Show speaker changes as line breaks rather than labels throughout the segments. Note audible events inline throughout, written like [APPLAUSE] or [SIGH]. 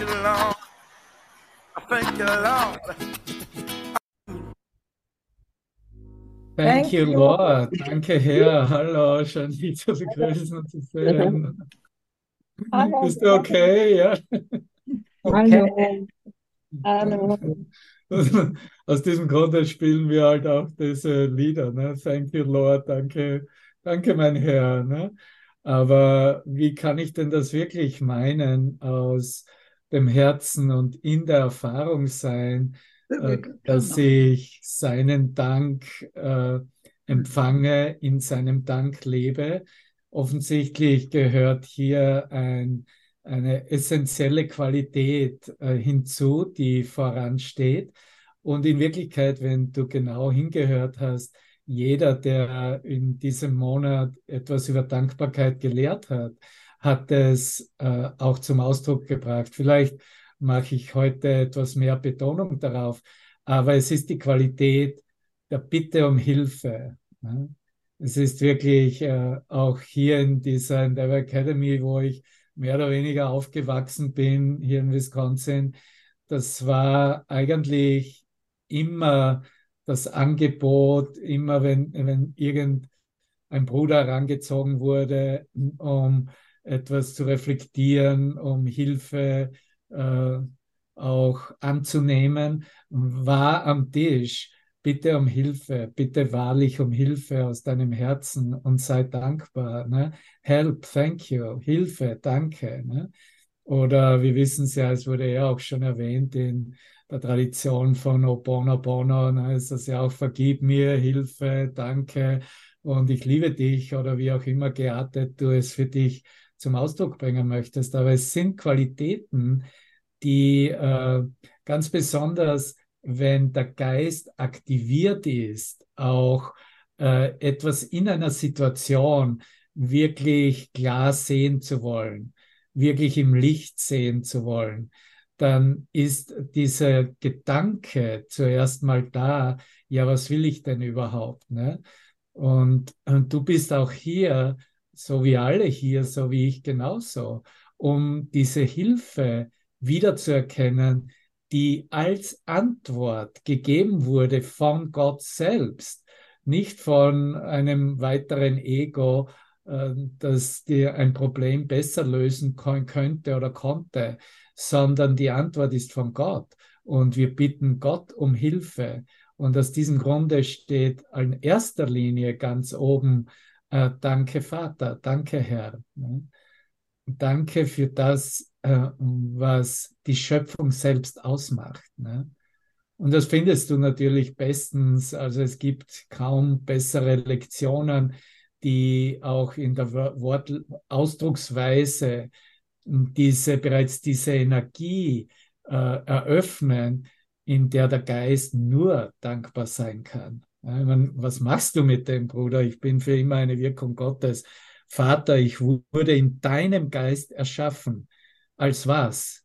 you, Lord. I thank you, Lord.
Thank, you. Lord. Danke, Herr. Hallo, schön dich zu begrüßen und zu sehen.
Hallo.
Bist du okay? Ja.
Hallo. Hallo.
Aus diesem Grunde spielen wir halt auch diese Lieder. Ne? Thank you, Lord. Danke, danke, mein Herr. Ne? Aber wie kann ich denn das wirklich meinen aus dem Herzen und in der Erfahrung sein, äh, dass ich seinen Dank äh, empfange, in seinem Dank lebe? Offensichtlich gehört hier ein, eine essentielle Qualität äh, hinzu, die voransteht. Und in Wirklichkeit, wenn du genau hingehört hast, jeder, der in diesem Monat etwas über Dankbarkeit gelehrt hat, hat es äh, auch zum Ausdruck gebracht. Vielleicht mache ich heute etwas mehr Betonung darauf, aber es ist die Qualität der Bitte um Hilfe. Ne? Es ist wirklich äh, auch hier in dieser Endeavor Academy, wo ich mehr oder weniger aufgewachsen bin, hier in Wisconsin, das war eigentlich immer das Angebot, immer wenn, wenn irgendein Bruder herangezogen wurde, um etwas zu reflektieren, um Hilfe äh, auch anzunehmen, war am Tisch. Bitte um Hilfe, bitte wahrlich um Hilfe aus deinem Herzen und sei dankbar. Ne? Help, thank you, Hilfe, danke. Ne? Oder wir wissen es ja, es wurde ja auch schon erwähnt in der Tradition von Oponopono, ne, ist das ja auch vergib mir, Hilfe, danke und ich liebe dich oder wie auch immer geartet du es für dich zum Ausdruck bringen möchtest. Aber es sind Qualitäten, die äh, ganz besonders, wenn der Geist aktiviert ist, auch äh, etwas in einer Situation wirklich klar sehen zu wollen, wirklich im Licht sehen zu wollen, dann ist dieser Gedanke zuerst mal da, ja, was will ich denn überhaupt? Ne? Und, und du bist auch hier, so wie alle hier, so wie ich genauso, um diese Hilfe wiederzuerkennen, die als Antwort gegeben wurde von Gott selbst, nicht von einem weiteren Ego, äh, das dir ein Problem besser lösen könnte oder konnte, sondern die Antwort ist von Gott. Und wir bitten Gott um Hilfe. Und aus diesem Grunde steht in erster Linie ganz oben, äh, danke Vater, danke Herr. Ne? Danke für das, äh, was die Schöpfung selbst ausmacht. Ne? Und das findest du natürlich bestens. Also es gibt kaum bessere Lektionen, die auch in der Wortausdrucksweise diese, bereits diese Energie äh, eröffnen, in der der Geist nur dankbar sein kann. Was machst du mit dem, Bruder? Ich bin für immer eine Wirkung Gottes. Vater, ich wurde in deinem Geist erschaffen. Als was?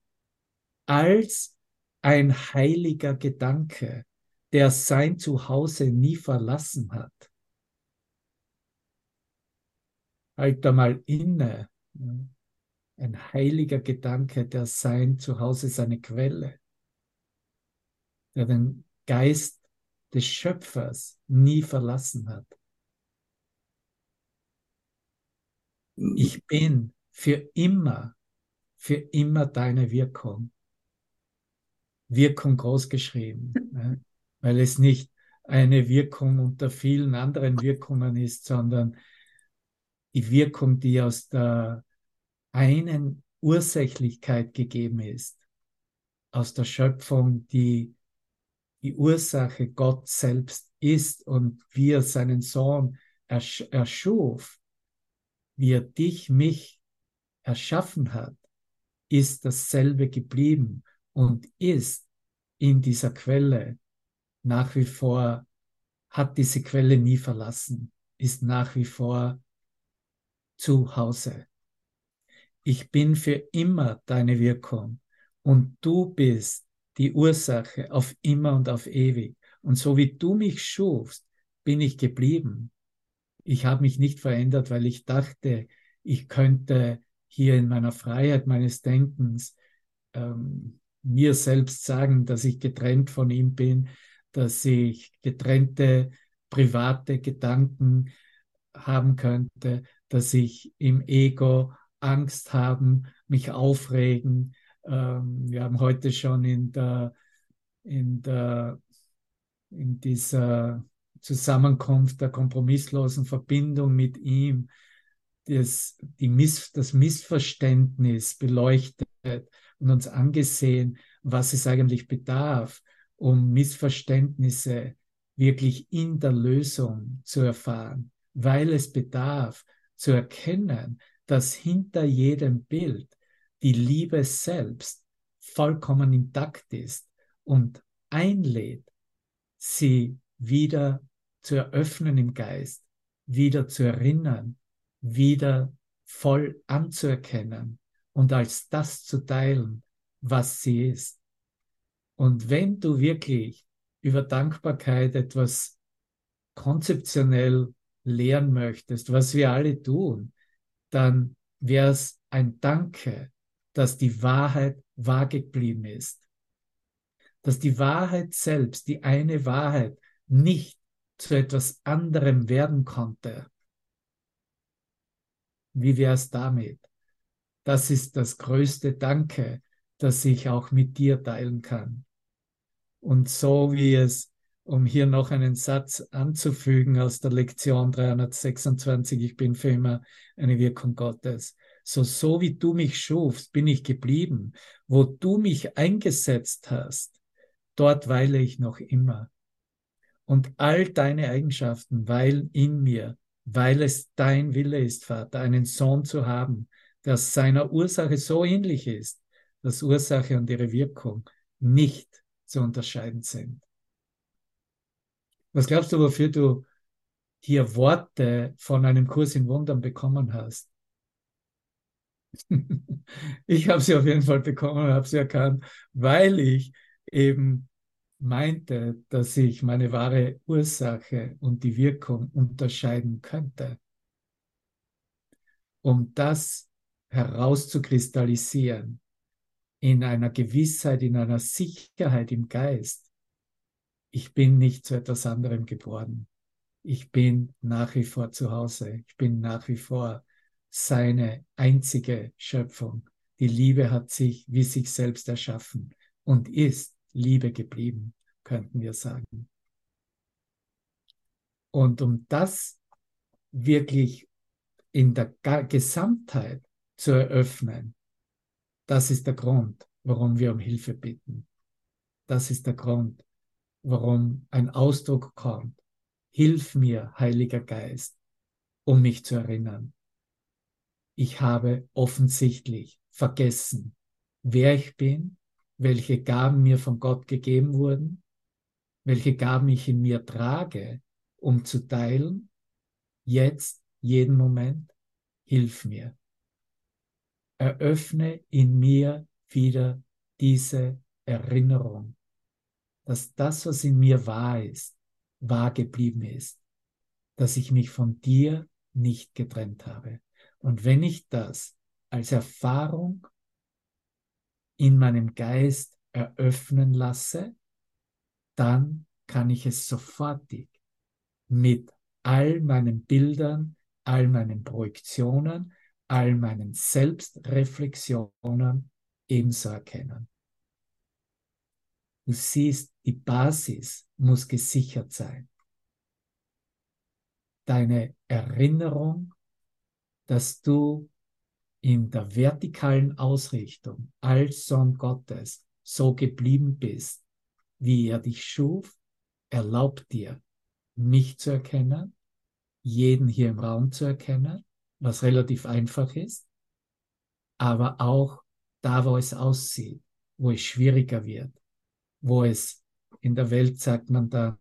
Als ein heiliger Gedanke, der sein Zuhause nie verlassen hat. Halt da mal inne. Ein heiliger Gedanke, der sein Zuhause, seine Quelle, der den Geist des Schöpfers nie verlassen hat. Ich bin für immer, für immer deine Wirkung. Wirkung groß geschrieben, ne? weil es nicht eine Wirkung unter vielen anderen Wirkungen ist, sondern die Wirkung, die aus der einen Ursächlichkeit gegeben ist, aus der Schöpfung, die die Ursache Gott selbst ist und wie er seinen Sohn ersch erschuf, wie er dich, mich erschaffen hat, ist dasselbe geblieben und ist in dieser Quelle nach wie vor, hat diese Quelle nie verlassen, ist nach wie vor zu Hause. Ich bin für immer deine Wirkung und du bist die Ursache auf immer und auf ewig. Und so wie du mich schufst, bin ich geblieben. Ich habe mich nicht verändert, weil ich dachte, ich könnte hier in meiner Freiheit meines Denkens ähm, mir selbst sagen, dass ich getrennt von ihm bin, dass ich getrennte private Gedanken haben könnte, dass ich im Ego Angst haben, mich aufregen. Ähm, wir haben heute schon in der, in der, in dieser Zusammenkunft der kompromisslosen Verbindung mit ihm das, die Miss, das Missverständnis beleuchtet und uns angesehen, was es eigentlich bedarf, um Missverständnisse wirklich in der Lösung zu erfahren, weil es bedarf zu erkennen, dass hinter jedem Bild die Liebe selbst vollkommen intakt ist und einlädt, sie wieder zu eröffnen im Geist, wieder zu erinnern, wieder voll anzuerkennen und als das zu teilen, was sie ist. Und wenn du wirklich über Dankbarkeit etwas konzeptionell lehren möchtest, was wir alle tun, dann wäre es ein Danke, dass die Wahrheit wahr geblieben ist. Dass die Wahrheit selbst, die eine Wahrheit, nicht zu etwas anderem werden konnte. Wie wäre es damit? Das ist das größte Danke, das ich auch mit dir teilen kann. Und so wie es, um hier noch einen Satz anzufügen aus der Lektion 326, ich bin für immer eine Wirkung Gottes. So, so wie du mich schufst, bin ich geblieben. Wo du mich eingesetzt hast, dort weile ich noch immer. Und all deine Eigenschaften weilen in mir, weil es dein Wille ist, Vater, einen Sohn zu haben, der seiner Ursache so ähnlich ist, dass Ursache und ihre Wirkung nicht zu unterscheiden sind. Was glaubst du, wofür du hier Worte von einem Kurs in Wundern bekommen hast? [LAUGHS] ich habe sie auf jeden Fall bekommen und habe sie erkannt, weil ich eben meinte, dass ich meine wahre Ursache und die Wirkung unterscheiden könnte. Um das herauszukristallisieren in einer Gewissheit, in einer Sicherheit im Geist, ich bin nicht zu etwas anderem geboren. Ich bin nach wie vor zu Hause. Ich bin nach wie vor seine einzige Schöpfung. Die Liebe hat sich wie sich selbst erschaffen und ist Liebe geblieben, könnten wir sagen. Und um das wirklich in der Gesamtheit zu eröffnen, das ist der Grund, warum wir um Hilfe bitten. Das ist der Grund, warum ein Ausdruck kommt. Hilf mir, Heiliger Geist, um mich zu erinnern ich habe offensichtlich vergessen, wer ich bin, welche Gaben mir von Gott gegeben wurden, welche Gaben ich in mir trage, um zu teilen. Jetzt, jeden Moment, hilf mir. Eröffne in mir wieder diese Erinnerung, dass das, was in mir wahr ist, wahr geblieben ist, dass ich mich von dir nicht getrennt habe. Und wenn ich das als Erfahrung in meinem Geist eröffnen lasse, dann kann ich es sofortig mit all meinen Bildern, all meinen Projektionen, all meinen Selbstreflexionen ebenso erkennen. Du siehst, die Basis muss gesichert sein. Deine Erinnerung dass du in der vertikalen Ausrichtung als Sohn Gottes so geblieben bist, wie er dich schuf, erlaubt dir, mich zu erkennen, jeden hier im Raum zu erkennen, was relativ einfach ist, aber auch da, wo es aussieht, wo es schwieriger wird, wo es in der Welt sagt man dann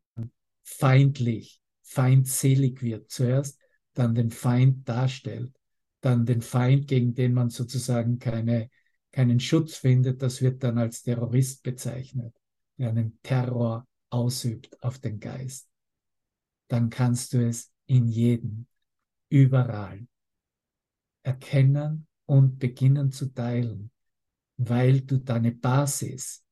feindlich, feindselig wird zuerst, dann den Feind darstellt, dann den Feind, gegen den man sozusagen keine, keinen Schutz findet, das wird dann als Terrorist bezeichnet, der einen Terror ausübt auf den Geist. Dann kannst du es in jedem, überall erkennen und beginnen zu teilen, weil du deine Basis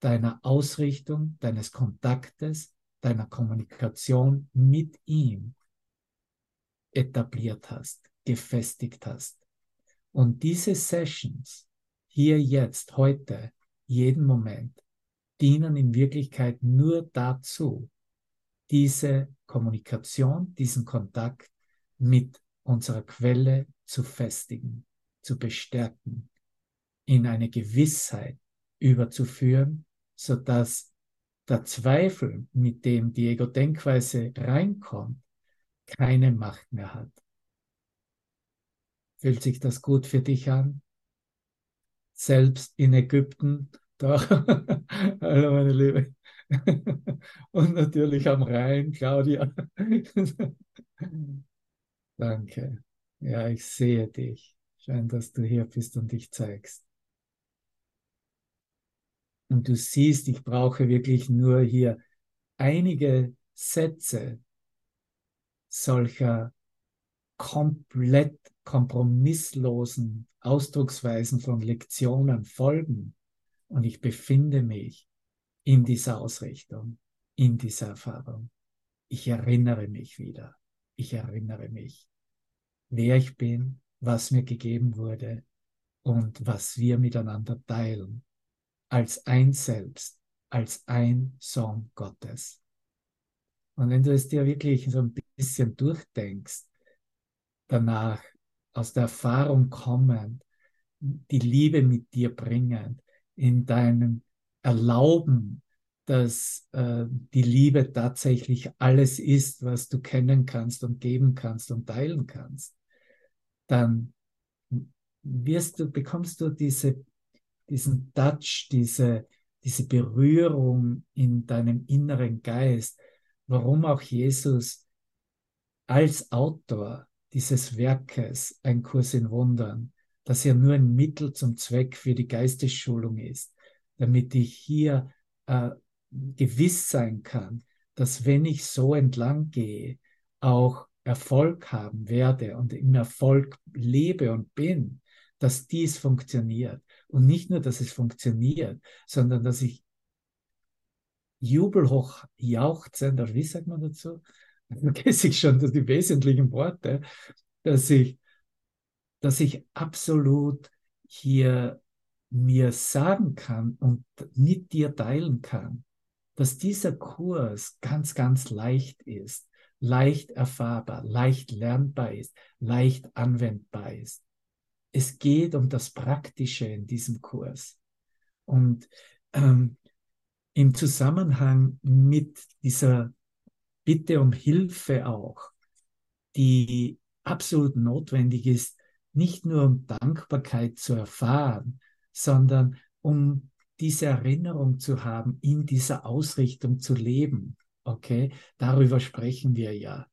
deiner Ausrichtung, deines Kontaktes, deiner Kommunikation mit ihm etabliert hast, gefestigt hast. Und diese Sessions hier jetzt, heute, jeden Moment, dienen in Wirklichkeit nur dazu, diese Kommunikation, diesen Kontakt mit unserer Quelle zu festigen, zu bestärken, in eine Gewissheit überzuführen, so dass der Zweifel, mit dem die Ego-Denkweise reinkommt, keine Macht mehr hat. Fühlt sich das gut für dich an? Selbst in Ägypten, doch, hallo [LAUGHS] meine Liebe. [LAUGHS] Und natürlich am Rhein, Claudia. [LAUGHS] Danke. Ja, ich sehe dich. Schön, dass du hier bist und dich zeigst. Und du siehst, ich brauche wirklich nur hier einige Sätze solcher komplett kompromisslosen Ausdrucksweisen von Lektionen folgen. Und ich befinde mich in dieser Ausrichtung, in dieser Erfahrung. Ich erinnere mich wieder. Ich erinnere mich, wer ich bin, was mir gegeben wurde und was wir miteinander teilen als ein Selbst, als ein Sohn Gottes. Und wenn du es dir wirklich so ein bisschen durchdenkst, danach aus der Erfahrung kommend, die Liebe mit dir bringend, in deinem Erlauben, dass äh, die Liebe tatsächlich alles ist, was du kennen kannst und geben kannst und teilen kannst, dann wirst du, bekommst du diese diesen Touch, diese, diese Berührung in deinem inneren Geist, warum auch Jesus als Autor dieses Werkes, ein Kurs in Wundern, dass er nur ein Mittel zum Zweck für die Geistesschulung ist, damit ich hier äh, gewiss sein kann, dass wenn ich so entlang gehe, auch Erfolg haben werde und im Erfolg lebe und bin, dass dies funktioniert. Und nicht nur, dass es funktioniert, sondern dass ich jubelhoch jauchzend, oder wie sagt man dazu? [LAUGHS] Vergesse ich schon die wesentlichen Worte, dass ich, dass ich absolut hier mir sagen kann und mit dir teilen kann, dass dieser Kurs ganz, ganz leicht ist, leicht erfahrbar, leicht lernbar ist, leicht anwendbar ist es geht um das Praktische in diesem Kurs. Und ähm, im Zusammenhang mit dieser Bitte um Hilfe auch, die absolut notwendig ist, nicht nur um Dankbarkeit zu erfahren, sondern um diese Erinnerung zu haben, in dieser Ausrichtung zu leben. Okay, darüber sprechen wir ja.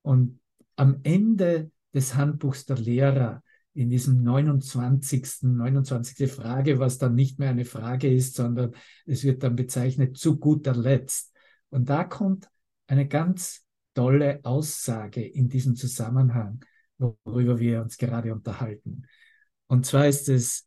Und am Ende des Handbuchs der Lehrer in diesem 29. 29. Frage, was dann nicht mehr eine Frage ist, sondern es wird dann bezeichnet zu guter Letzt. Und da kommt eine ganz tolle Aussage in diesem Zusammenhang, worüber wir uns gerade unterhalten. Und zwar ist es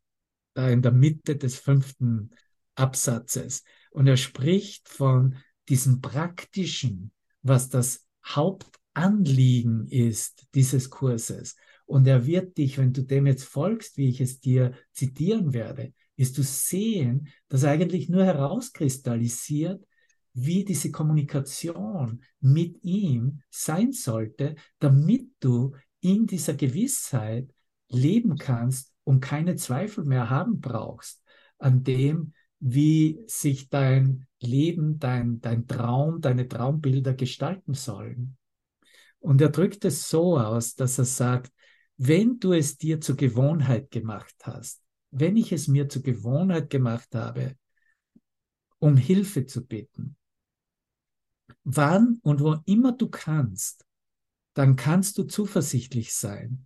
da in der Mitte des fünften Absatzes. Und er spricht von diesem praktischen, was das Hauptanliegen ist dieses Kurses. Und er wird dich, wenn du dem jetzt folgst, wie ich es dir zitieren werde, wirst du sehen, dass eigentlich nur herauskristallisiert, wie diese Kommunikation mit ihm sein sollte, damit du in dieser Gewissheit leben kannst und keine Zweifel mehr haben brauchst an dem, wie sich dein Leben, dein, dein Traum, deine Traumbilder gestalten sollen. Und er drückt es so aus, dass er sagt, wenn du es dir zur Gewohnheit gemacht hast, wenn ich es mir zur Gewohnheit gemacht habe, um Hilfe zu bitten, wann und wo immer du kannst, dann kannst du zuversichtlich sein,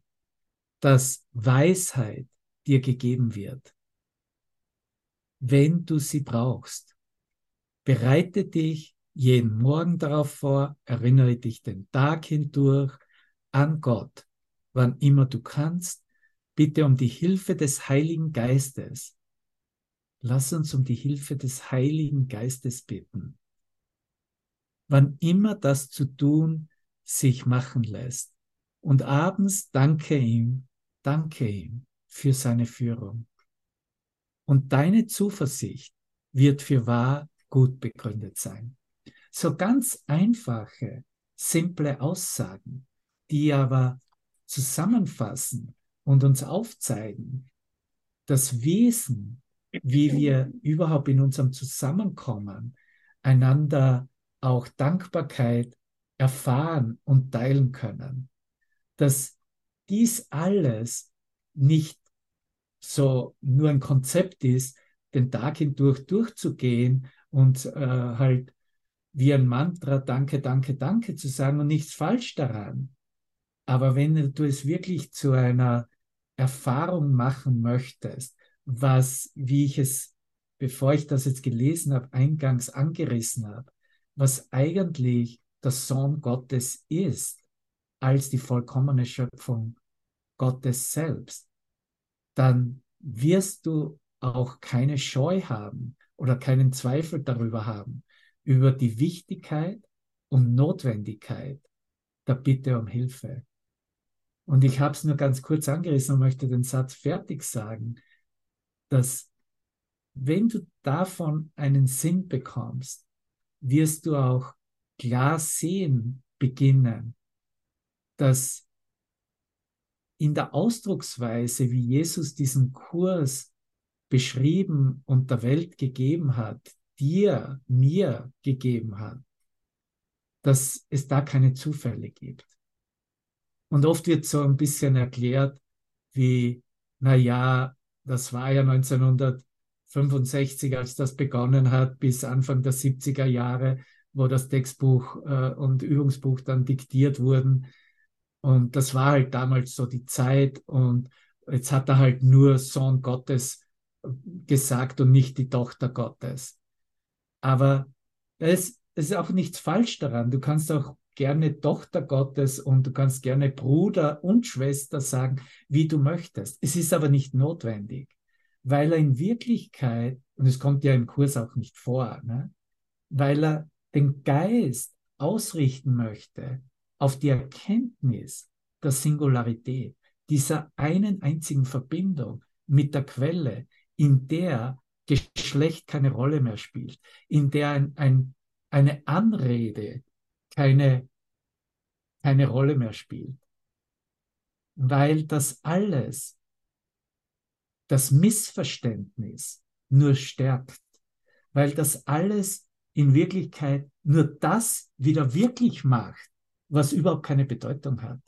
dass Weisheit dir gegeben wird, wenn du sie brauchst. Bereite dich jeden Morgen darauf vor, erinnere dich den Tag hindurch an Gott wann immer du kannst, bitte um die Hilfe des Heiligen Geistes. Lass uns um die Hilfe des Heiligen Geistes bitten. Wann immer das zu tun sich machen lässt. Und abends danke ihm, danke ihm für seine Führung. Und deine Zuversicht wird für wahr gut begründet sein. So ganz einfache, simple Aussagen, die aber zusammenfassen und uns aufzeigen, das Wesen, wie wir überhaupt in unserem Zusammenkommen einander auch Dankbarkeit erfahren und teilen können. Dass dies alles nicht so nur ein Konzept ist, den Tag hindurch durchzugehen und äh, halt wie ein Mantra Danke, Danke, Danke zu sagen und nichts falsch daran. Aber wenn du es wirklich zu einer Erfahrung machen möchtest, was, wie ich es, bevor ich das jetzt gelesen habe, eingangs angerissen habe, was eigentlich der Sohn Gottes ist, als die vollkommene Schöpfung Gottes selbst, dann wirst du auch keine Scheu haben oder keinen Zweifel darüber haben, über die Wichtigkeit und Notwendigkeit der Bitte um Hilfe. Und ich habe es nur ganz kurz angerissen und möchte den Satz fertig sagen, dass wenn du davon einen Sinn bekommst, wirst du auch klar sehen beginnen, dass in der Ausdrucksweise, wie Jesus diesen Kurs beschrieben und der Welt gegeben hat, dir, mir gegeben hat, dass es da keine Zufälle gibt. Und oft wird so ein bisschen erklärt, wie, na ja, das war ja 1965, als das begonnen hat, bis Anfang der 70er Jahre, wo das Textbuch äh, und Übungsbuch dann diktiert wurden. Und das war halt damals so die Zeit. Und jetzt hat er halt nur Sohn Gottes gesagt und nicht die Tochter Gottes. Aber es ist auch nichts falsch daran. Du kannst auch gerne Tochter Gottes und du kannst gerne Bruder und Schwester sagen, wie du möchtest. Es ist aber nicht notwendig, weil er in Wirklichkeit, und es kommt ja im Kurs auch nicht vor, ne, weil er den Geist ausrichten möchte auf die Erkenntnis der Singularität, dieser einen einzigen Verbindung mit der Quelle, in der Geschlecht keine Rolle mehr spielt, in der ein, ein, eine Anrede keine, keine Rolle mehr spielt. Weil das alles, das Missverständnis nur stärkt. Weil das alles in Wirklichkeit nur das wieder wirklich macht, was überhaupt keine Bedeutung hat.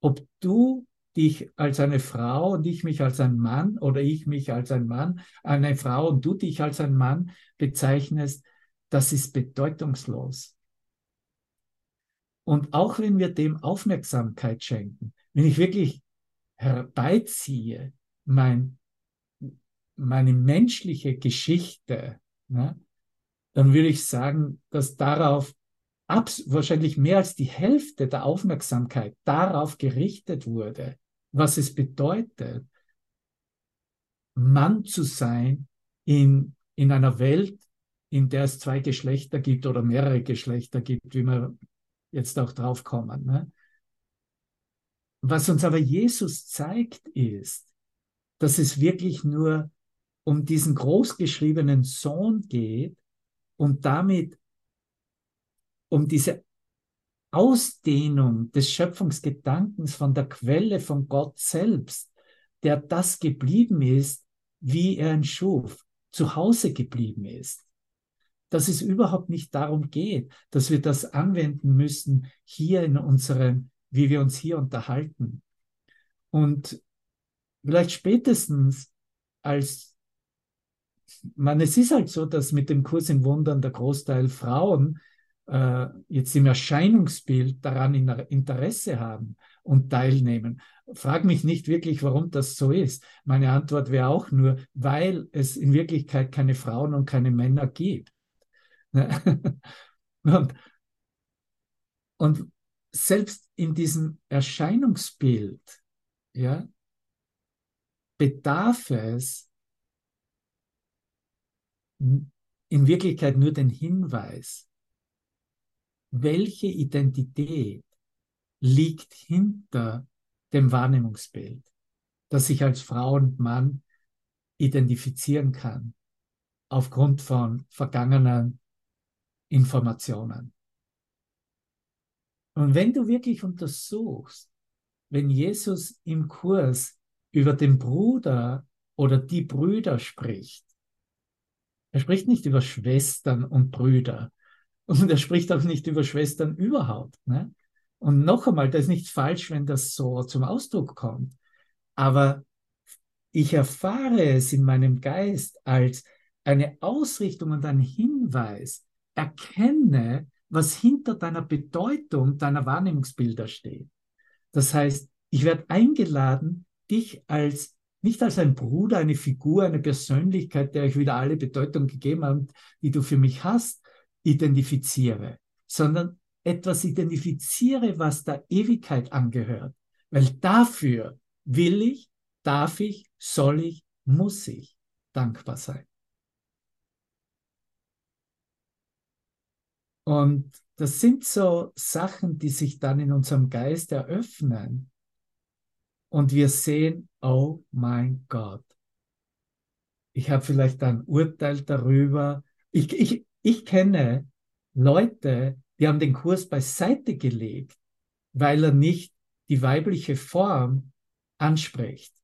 Ob du dich als eine Frau und ich mich als ein Mann oder ich mich als ein Mann, eine Frau und du dich als ein Mann bezeichnest, das ist bedeutungslos. Und auch wenn wir dem Aufmerksamkeit schenken, wenn ich wirklich herbeiziehe, mein, meine menschliche Geschichte, ne, dann würde ich sagen, dass darauf wahrscheinlich mehr als die Hälfte der Aufmerksamkeit darauf gerichtet wurde, was es bedeutet, Mann zu sein in, in einer Welt, in der es zwei Geschlechter gibt oder mehrere Geschlechter gibt, wie wir jetzt auch drauf kommen. Ne? Was uns aber Jesus zeigt, ist, dass es wirklich nur um diesen großgeschriebenen Sohn geht und damit um diese Ausdehnung des Schöpfungsgedankens von der Quelle von Gott selbst, der das geblieben ist, wie er ihn schuf, zu Hause geblieben ist dass es überhaupt nicht darum geht, dass wir das anwenden müssen hier in unserem, wie wir uns hier unterhalten. Und vielleicht spätestens als man, es ist halt so, dass mit dem Kurs in Wundern der Großteil Frauen äh, jetzt im Erscheinungsbild daran Interesse haben und teilnehmen. Frag mich nicht wirklich, warum das so ist. Meine Antwort wäre auch nur, weil es in Wirklichkeit keine Frauen und keine Männer gibt. [LAUGHS] und, und selbst in diesem Erscheinungsbild, ja, bedarf es in Wirklichkeit nur den Hinweis, welche Identität liegt hinter dem Wahrnehmungsbild, das ich als Frau und Mann identifizieren kann aufgrund von vergangenen Informationen. Und wenn du wirklich untersuchst, wenn Jesus im Kurs über den Bruder oder die Brüder spricht, er spricht nicht über Schwestern und Brüder und er spricht auch nicht über Schwestern überhaupt. Ne? Und noch einmal, da ist nichts falsch, wenn das so zum Ausdruck kommt. Aber ich erfahre es in meinem Geist als eine Ausrichtung und ein Hinweis. Erkenne, was hinter deiner Bedeutung deiner Wahrnehmungsbilder steht. Das heißt, ich werde eingeladen, dich als nicht als ein Bruder, eine Figur, eine Persönlichkeit, der ich wieder alle Bedeutung gegeben habe, die du für mich hast, identifiziere, sondern etwas identifiziere, was der Ewigkeit angehört. Weil dafür will ich, darf ich, soll ich, muss ich dankbar sein. Und das sind so Sachen, die sich dann in unserem Geist eröffnen. Und wir sehen, oh mein Gott, ich habe vielleicht ein Urteil darüber. Ich, ich, ich kenne Leute, die haben den Kurs beiseite gelegt, weil er nicht die weibliche Form anspricht.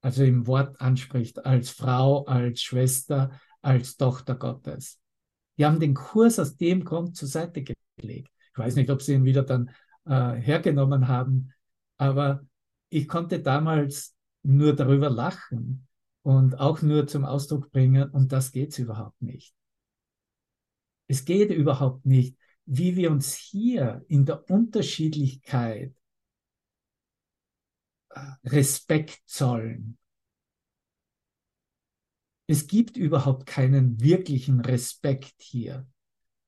Also im Wort anspricht, als Frau, als Schwester, als Tochter Gottes. Die haben den Kurs aus dem Grund zur Seite gelegt. Ich weiß nicht, ob sie ihn wieder dann äh, hergenommen haben, aber ich konnte damals nur darüber lachen und auch nur zum Ausdruck bringen, und das geht's überhaupt nicht. Es geht überhaupt nicht, wie wir uns hier in der Unterschiedlichkeit äh, Respekt zollen. Es gibt überhaupt keinen wirklichen Respekt hier.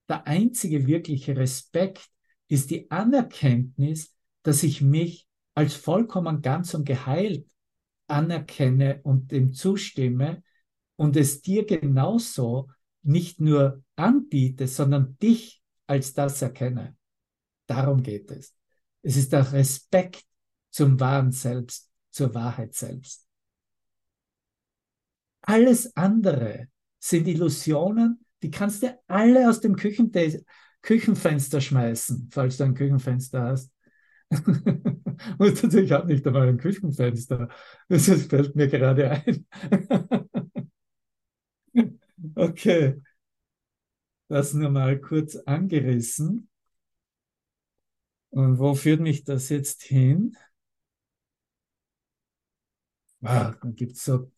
Der einzige wirkliche Respekt ist die Anerkenntnis, dass ich mich als vollkommen ganz und geheilt anerkenne und dem zustimme und es dir genauso nicht nur anbiete, sondern dich als das erkenne. Darum geht es. Es ist der Respekt zum wahren Selbst, zur Wahrheit selbst. Alles andere sind Illusionen, die kannst du alle aus dem Küchenfenster schmeißen, falls du ein Küchenfenster hast. Und ich habe nicht einmal ein Küchenfenster. Das fällt mir gerade ein. [LAUGHS] okay. Das nur mal kurz angerissen. Und wo führt mich das jetzt hin? Ah, dann gibt es so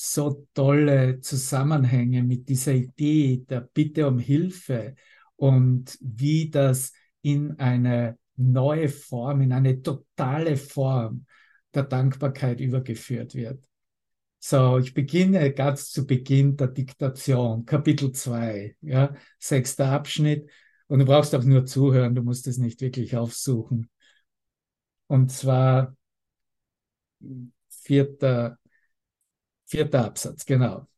so tolle Zusammenhänge mit dieser Idee der Bitte um Hilfe und wie das in eine neue Form, in eine totale Form der Dankbarkeit übergeführt wird. So, ich beginne ganz zu Beginn der Diktation, Kapitel 2, ja, sechster Abschnitt. Und du brauchst auch nur zuhören, du musst es nicht wirklich aufsuchen. Und zwar vierter Vierter Absatz, genau.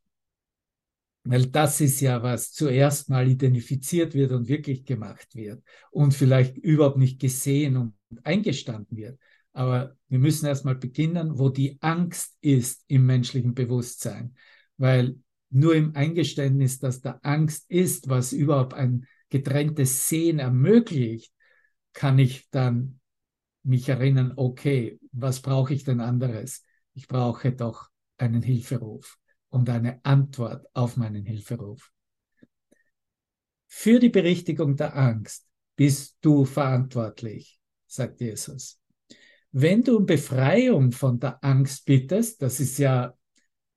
Weil das ist ja, was zuerst mal identifiziert wird und wirklich gemacht wird und vielleicht überhaupt nicht gesehen und eingestanden wird. Aber wir müssen erstmal beginnen, wo die Angst ist im menschlichen Bewusstsein. Weil nur im Eingeständnis, dass da Angst ist, was überhaupt ein getrenntes Sehen ermöglicht, kann ich dann mich erinnern, okay, was brauche ich denn anderes? Ich brauche doch einen Hilferuf und eine Antwort auf meinen Hilferuf. Für die Berichtigung der Angst bist du verantwortlich, sagt Jesus. Wenn du um Befreiung von der Angst bittest, das ist ja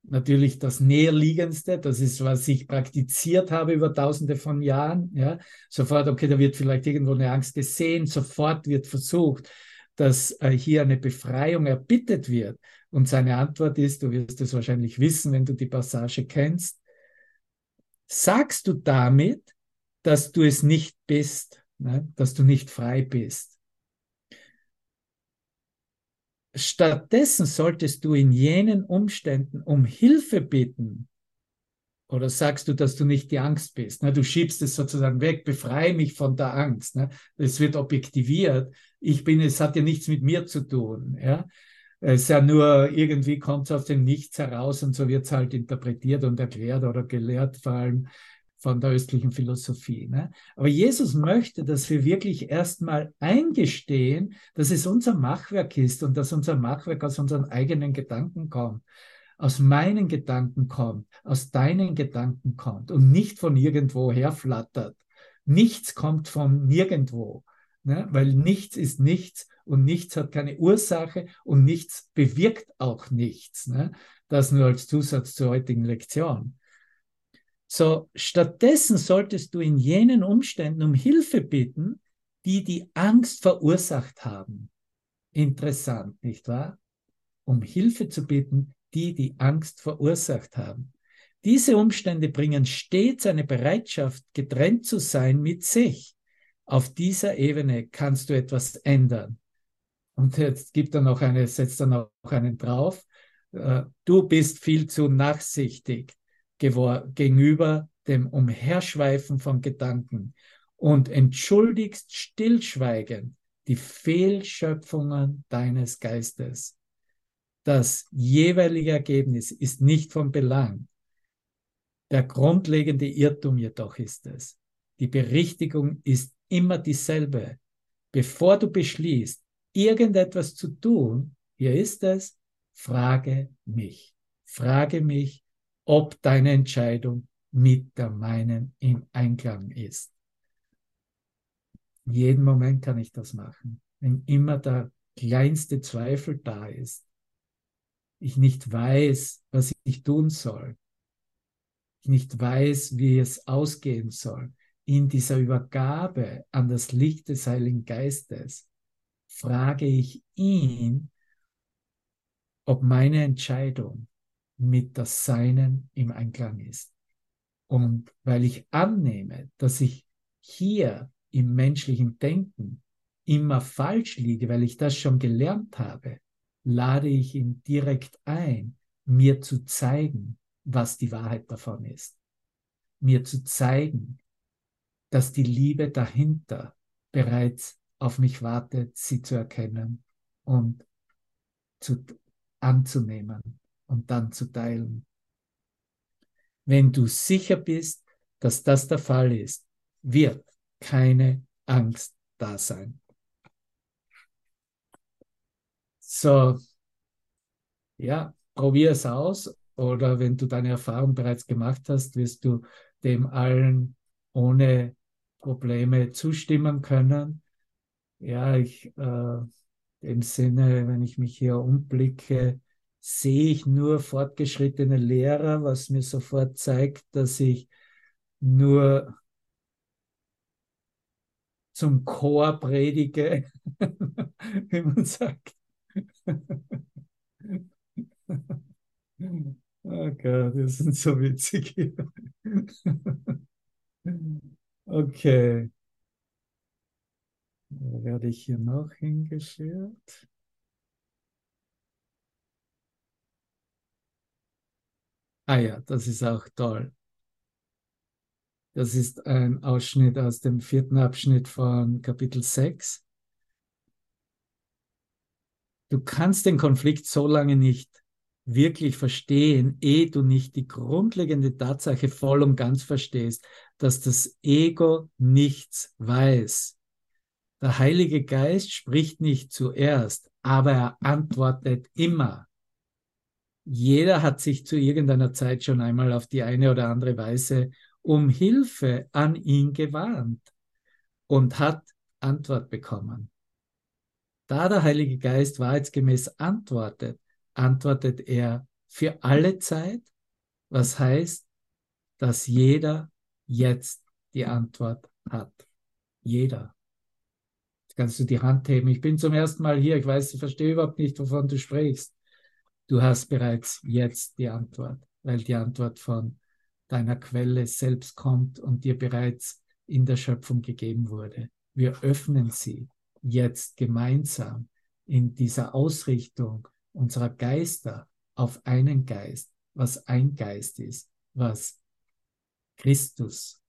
natürlich das näherliegendste, das ist, was ich praktiziert habe über tausende von Jahren, ja, sofort, okay, da wird vielleicht irgendwo eine Angst gesehen, sofort wird versucht, dass äh, hier eine Befreiung erbittet wird. Und seine Antwort ist, du wirst es wahrscheinlich wissen, wenn du die Passage kennst, sagst du damit, dass du es nicht bist, ne? dass du nicht frei bist. stattdessen solltest du in jenen Umständen um Hilfe bitten. Oder sagst du, dass du nicht die Angst bist? Ne? Du schiebst es sozusagen weg, befreie mich von der Angst. Ne? Es wird objektiviert. Ich bin, es hat ja nichts mit mir zu tun. Ja? Es ist ja nur, irgendwie kommt es aus dem Nichts heraus und so wird es halt interpretiert und erklärt oder gelehrt, vor allem von der östlichen Philosophie. Ne? Aber Jesus möchte, dass wir wirklich erstmal eingestehen, dass es unser Machwerk ist und dass unser Machwerk aus unseren eigenen Gedanken kommt, aus meinen Gedanken kommt, aus deinen Gedanken kommt und nicht von irgendwo herflattert. Nichts kommt von nirgendwo, ne? weil nichts ist nichts und nichts hat keine Ursache und nichts bewirkt auch nichts. Ne? Das nur als Zusatz zur heutigen Lektion. So, stattdessen solltest du in jenen Umständen um Hilfe bitten, die die Angst verursacht haben. Interessant, nicht wahr? Um Hilfe zu bitten, die die Angst verursacht haben. Diese Umstände bringen stets eine Bereitschaft, getrennt zu sein mit sich. Auf dieser Ebene kannst du etwas ändern. Und jetzt gibt er noch eine, setzt er noch einen drauf. Äh, du bist viel zu nachsichtig gegenüber dem Umherschweifen von Gedanken und entschuldigst stillschweigend die Fehlschöpfungen deines Geistes. Das jeweilige Ergebnis ist nicht von Belang. Der grundlegende Irrtum jedoch ist es. Die Berichtigung ist immer dieselbe. Bevor du beschließt, irgendetwas zu tun, hier ist es, frage mich. Frage mich, ob deine Entscheidung mit der meinen im Einklang ist. Jeden Moment kann ich das machen. Wenn immer der kleinste Zweifel da ist, ich nicht weiß, was ich tun soll, ich nicht weiß, wie es ausgehen soll, in dieser Übergabe an das Licht des Heiligen Geistes, frage ich ihn, ob meine Entscheidung mit das Seinen im Einklang ist. Und weil ich annehme, dass ich hier im menschlichen Denken immer falsch liege, weil ich das schon gelernt habe, lade ich ihn direkt ein, mir zu zeigen, was die Wahrheit davon ist. Mir zu zeigen, dass die Liebe dahinter bereits auf mich wartet, sie zu erkennen und zu, anzunehmen und dann zu teilen. Wenn du sicher bist, dass das der Fall ist, wird keine Angst da sein. So, ja, probier es aus oder wenn du deine Erfahrung bereits gemacht hast, wirst du dem allen ohne Probleme zustimmen können. Ja, ich, äh, im Sinne, wenn ich mich hier umblicke, sehe ich nur fortgeschrittene Lehrer, was mir sofort zeigt, dass ich nur zum Chor predige, [LAUGHS] wie man sagt. [LAUGHS] Oh Gott, wir sind so witzig hier. [LAUGHS] Okay. Werde ich hier noch hingeschert? Ah ja, das ist auch toll. Das ist ein Ausschnitt aus dem vierten Abschnitt von Kapitel 6. Du kannst den Konflikt so lange nicht wirklich verstehen, ehe du nicht die grundlegende Tatsache voll und ganz verstehst, dass das Ego nichts weiß. Der Heilige Geist spricht nicht zuerst, aber er antwortet immer. Jeder hat sich zu irgendeiner Zeit schon einmal auf die eine oder andere Weise um Hilfe an ihn gewarnt und hat Antwort bekommen. Da der Heilige Geist wahrheitsgemäß antwortet, antwortet er für alle Zeit, was heißt, dass jeder jetzt die Antwort hat. Jeder. Kannst du die Hand heben. Ich bin zum ersten Mal hier. Ich weiß, ich verstehe überhaupt nicht, wovon du sprichst. Du hast bereits jetzt die Antwort, weil die Antwort von deiner Quelle selbst kommt und dir bereits in der Schöpfung gegeben wurde. Wir öffnen sie jetzt gemeinsam in dieser Ausrichtung unserer Geister auf einen Geist, was ein Geist ist, was Christus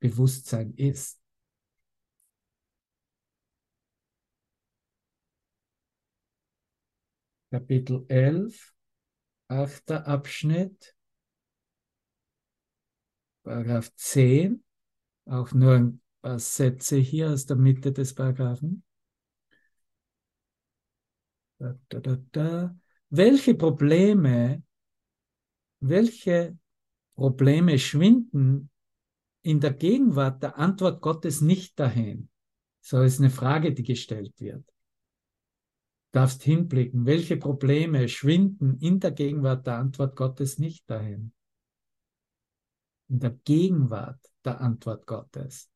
Bewusstsein ist. Kapitel 11, achter Abschnitt, Paragraph 10, auch nur ein paar Sätze hier aus der Mitte des Paragraphen. Da, da, da. Welche Probleme, welche Probleme schwinden in der Gegenwart der Antwort Gottes nicht dahin? So ist eine Frage, die gestellt wird. Darfst hinblicken, welche Probleme schwinden in der Gegenwart der Antwort Gottes nicht dahin? In der Gegenwart der Antwort Gottes.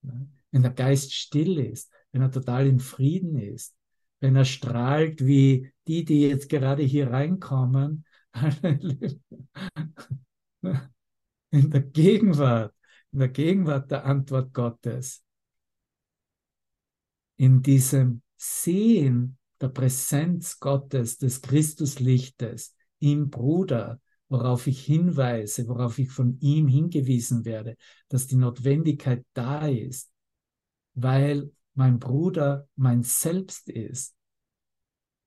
Wenn der Geist still ist, wenn er total in Frieden ist, wenn er strahlt wie die, die jetzt gerade hier reinkommen, [LAUGHS] in der Gegenwart, in der Gegenwart der Antwort Gottes, in diesem Sehen der Präsenz Gottes, des Christuslichtes im Bruder, worauf ich hinweise, worauf ich von ihm hingewiesen werde, dass die Notwendigkeit da ist, weil mein Bruder mein Selbst ist.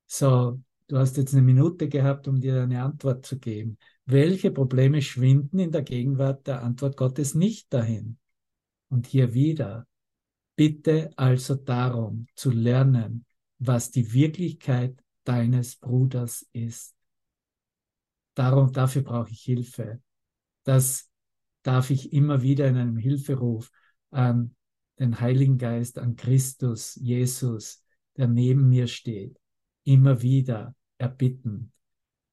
So, du hast jetzt eine Minute gehabt, um dir eine Antwort zu geben. Welche Probleme schwinden in der Gegenwart der Antwort Gottes nicht dahin? Und hier wieder, bitte also darum zu lernen, was die Wirklichkeit deines Bruders ist. Darum, dafür brauche ich Hilfe. Das darf ich immer wieder in einem Hilferuf an den Heiligen Geist, an Christus, Jesus, der neben mir steht, immer wieder erbitten.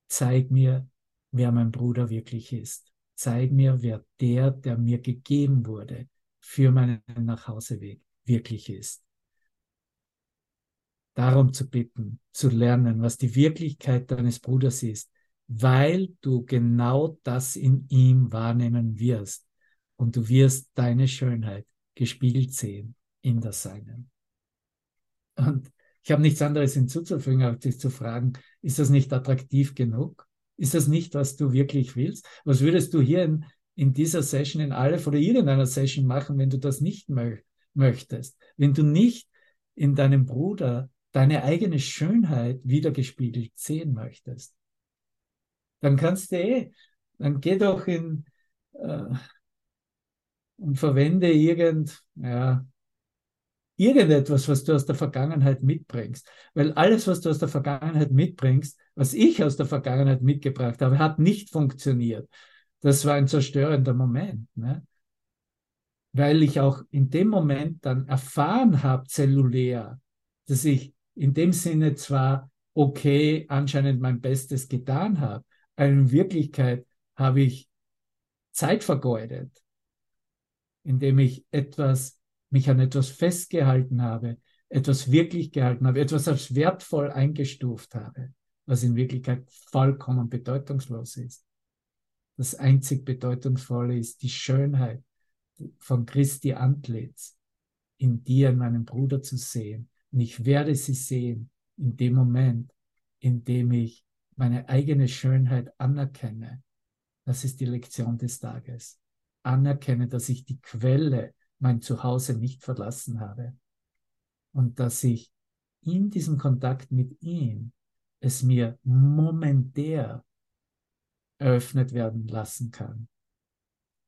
Zeig mir, wer mein Bruder wirklich ist. Zeig mir, wer der, der mir gegeben wurde, für meinen Nachhauseweg wirklich ist. Darum zu bitten, zu lernen, was die Wirklichkeit deines Bruders ist, weil du genau das in ihm wahrnehmen wirst und du wirst deine Schönheit gespiegelt sehen in das Seinen. Und ich habe nichts anderes hinzuzufügen, als dich zu fragen, ist das nicht attraktiv genug? Ist das nicht, was du wirklich willst? Was würdest du hier in, in dieser Session, in Aleph oder irgendeiner Session machen, wenn du das nicht mö möchtest? Wenn du nicht in deinem Bruder deine eigene Schönheit wiedergespiegelt sehen möchtest? Dann kannst du eh, dann geh doch in, äh, und verwende irgend, ja, irgendetwas, was du aus der Vergangenheit mitbringst. Weil alles, was du aus der Vergangenheit mitbringst, was ich aus der Vergangenheit mitgebracht habe, hat nicht funktioniert. Das war ein zerstörender Moment. Ne? Weil ich auch in dem Moment dann erfahren habe, zellulär, dass ich in dem Sinne zwar okay anscheinend mein Bestes getan habe, aber in Wirklichkeit habe ich Zeit vergeudet indem ich etwas, mich an etwas festgehalten habe, etwas wirklich gehalten habe, etwas als wertvoll eingestuft habe, was in Wirklichkeit vollkommen bedeutungslos ist. Das einzig Bedeutungsvolle ist die Schönheit von Christi Antlitz in dir, in meinem Bruder zu sehen. Und ich werde sie sehen in dem Moment, in dem ich meine eigene Schönheit anerkenne. Das ist die Lektion des Tages anerkenne, dass ich die Quelle, mein Zuhause nicht verlassen habe und dass ich in diesem Kontakt mit ihm es mir momentär eröffnet werden lassen kann.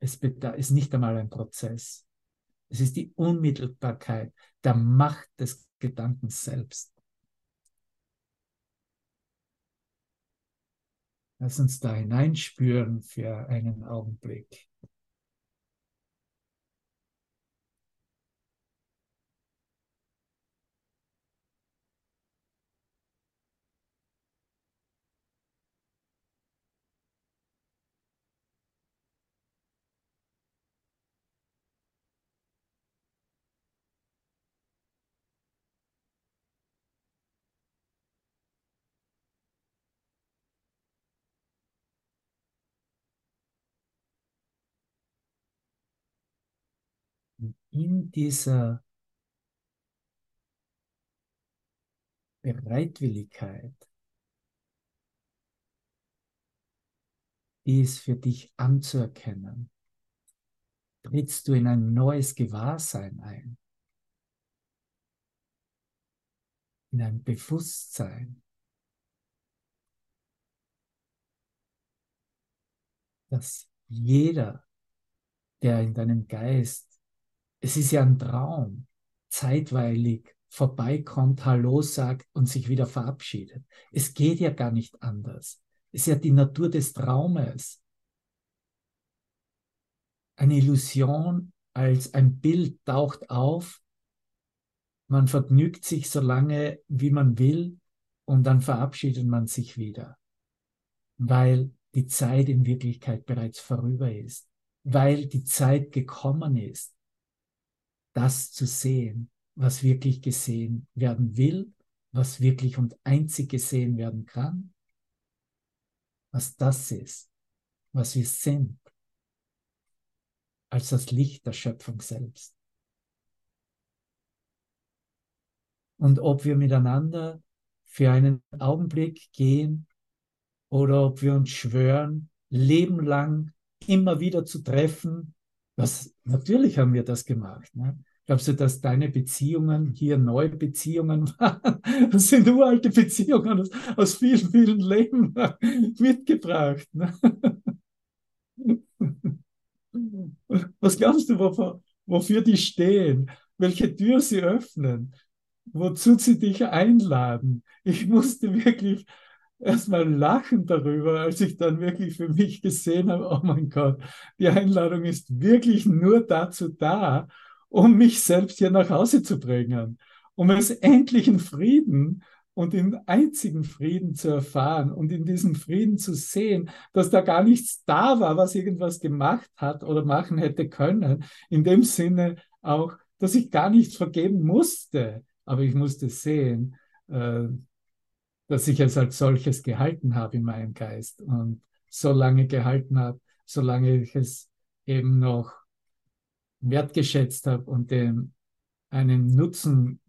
Es ist nicht einmal ein Prozess. Es ist die Unmittelbarkeit der Macht des Gedankens selbst. Lass uns da hineinspüren für einen Augenblick. In dieser Bereitwilligkeit, dies für dich anzuerkennen, trittst du in ein neues Gewahrsein ein, in ein Bewusstsein, dass jeder, der in deinem Geist, es ist ja ein Traum, zeitweilig vorbeikommt, Hallo sagt und sich wieder verabschiedet. Es geht ja gar nicht anders. Es ist ja die Natur des Traumes. Eine Illusion als ein Bild taucht auf, man vergnügt sich so lange, wie man will, und dann verabschiedet man sich wieder, weil die Zeit in Wirklichkeit bereits vorüber ist, weil die Zeit gekommen ist, das zu sehen, was wirklich gesehen werden will, was wirklich und einzig gesehen werden kann, was das ist, was wir sind, als das Licht der Schöpfung selbst. Und ob wir miteinander für einen Augenblick gehen oder ob wir uns schwören, lebenlang immer wieder zu treffen, was natürlich haben wir das gemacht. Ne? Glaubst du, dass deine Beziehungen hier neue Beziehungen waren? [LAUGHS] Das sind uralte Beziehungen aus, aus vielen, vielen Leben [LAUGHS] mitgebracht. Ne? Was glaubst du, wofür, wofür die stehen? Welche Tür sie öffnen? Wozu sie dich einladen? Ich musste wirklich erstmal lachen darüber, als ich dann wirklich für mich gesehen habe, oh mein Gott, die Einladung ist wirklich nur dazu da, um mich selbst hier nach Hause zu bringen, um es endlich in Frieden und in einzigen Frieden zu erfahren und in diesem Frieden zu sehen, dass da gar nichts da war, was irgendwas gemacht hat oder machen hätte können. In dem Sinne auch, dass ich gar nichts vergeben musste, aber ich musste sehen, äh, dass ich es als solches gehalten habe in meinem Geist und so lange gehalten habe, solange ich es eben noch wertgeschätzt habe und dem einen Nutzen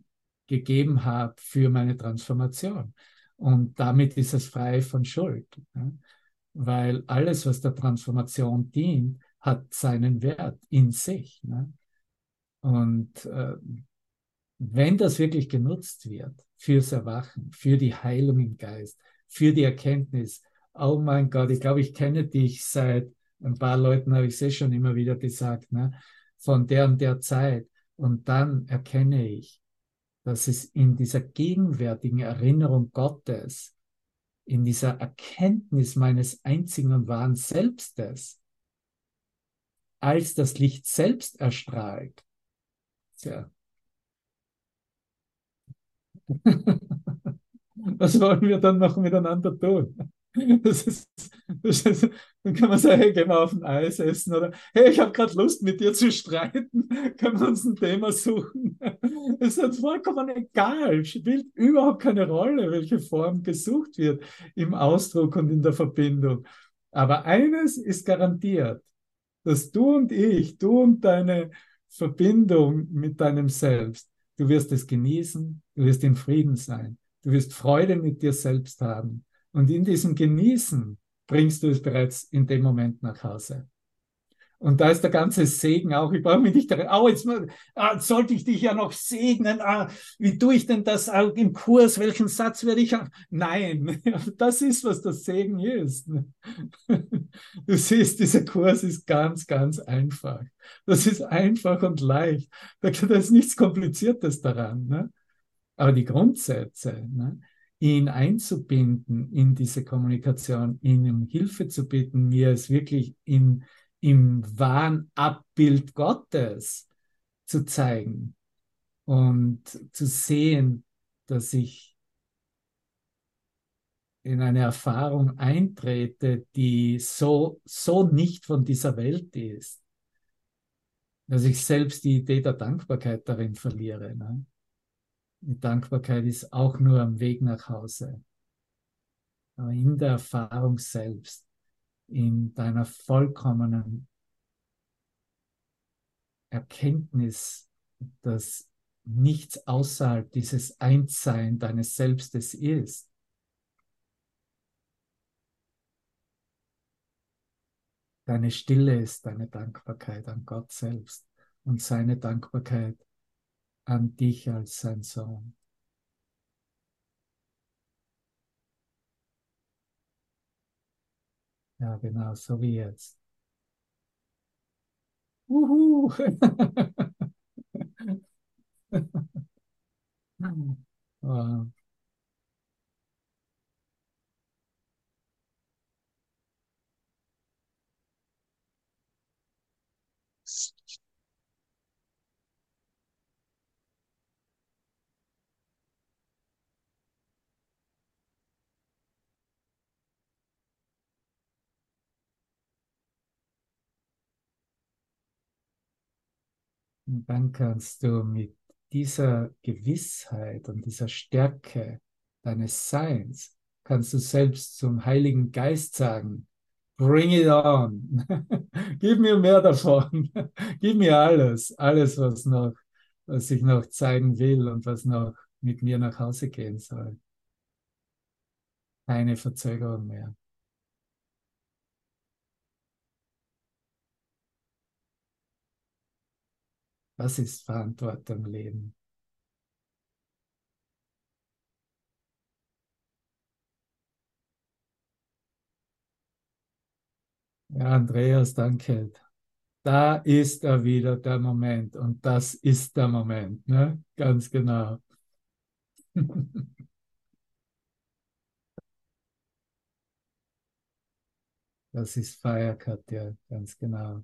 gegeben habe für meine Transformation. Und damit ist es frei von Schuld. Ja? Weil alles, was der Transformation dient, hat seinen Wert in sich. Ne? Und äh, wenn das wirklich genutzt wird fürs Erwachen, für die Heilung im Geist, für die Erkenntnis, oh mein Gott, ich glaube, ich kenne dich seit ein paar Leuten, habe ich es eh schon immer wieder gesagt, ne? von der und der Zeit. Und dann erkenne ich, dass es in dieser gegenwärtigen Erinnerung Gottes, in dieser Erkenntnis meines einzigen und wahren Selbstes, als das Licht selbst erstrahlt. Tja. [LAUGHS] Was wollen wir dann noch miteinander tun? Das ist, das ist, dann kann man sagen, hey, gehen wir auf ein Eis essen oder hey, ich habe gerade Lust, mit dir zu streiten, [LAUGHS] können wir uns ein Thema suchen. [LAUGHS] Es ist vollkommen egal, spielt überhaupt keine Rolle, welche Form gesucht wird im Ausdruck und in der Verbindung. Aber eines ist garantiert, dass du und ich, du und deine Verbindung mit deinem Selbst, du wirst es genießen, du wirst in Frieden sein, du wirst Freude mit dir selbst haben und in diesem Genießen bringst du es bereits in dem Moment nach Hause. Und da ist der ganze Segen auch. Ich brauche mich nicht daran. Oh, jetzt ah, sollte ich dich ja noch segnen. Ah, wie tue ich denn das auch im Kurs? Welchen Satz werde ich? Nein, [LAUGHS] das ist, was das Segen ist. [LAUGHS] Du siehst, dieser Kurs ist ganz, ganz einfach. Das ist einfach und leicht. Da, ist nichts Kompliziertes daran. Ne? Aber die Grundsätze, ne? ihn einzubinden in diese Kommunikation, ihn um Hilfe zu bitten, mir es wirklich in, im wahren Abbild Gottes zu zeigen und zu sehen, dass ich in eine Erfahrung eintrete, die so, so nicht von dieser Welt ist, dass ich selbst die Idee der Dankbarkeit darin verliere. Ne? Die Dankbarkeit ist auch nur am Weg nach Hause. Aber in der Erfahrung selbst, in deiner vollkommenen Erkenntnis, dass nichts außerhalb dieses Einssein deines Selbstes ist. Deine Stille ist deine Dankbarkeit an Gott selbst und seine Dankbarkeit an dich als sein Sohn. Ja, genau, so wie jetzt. Uhu. [LAUGHS] wow. Und dann kannst du mit dieser Gewissheit und dieser Stärke deines Seins, kannst du selbst zum Heiligen Geist sagen, bring it on, [LAUGHS] gib mir mehr davon, [LAUGHS] gib mir alles, alles, was noch, was ich noch zeigen will und was noch mit mir nach Hause gehen soll. Keine Verzögerung mehr. Was ist Verantwortung Leben? Ja, Andreas, danke. Da ist er wieder, der Moment. Und das ist der Moment, ne? Ganz genau. [LAUGHS] Das ist Feier, Katja, ganz genau.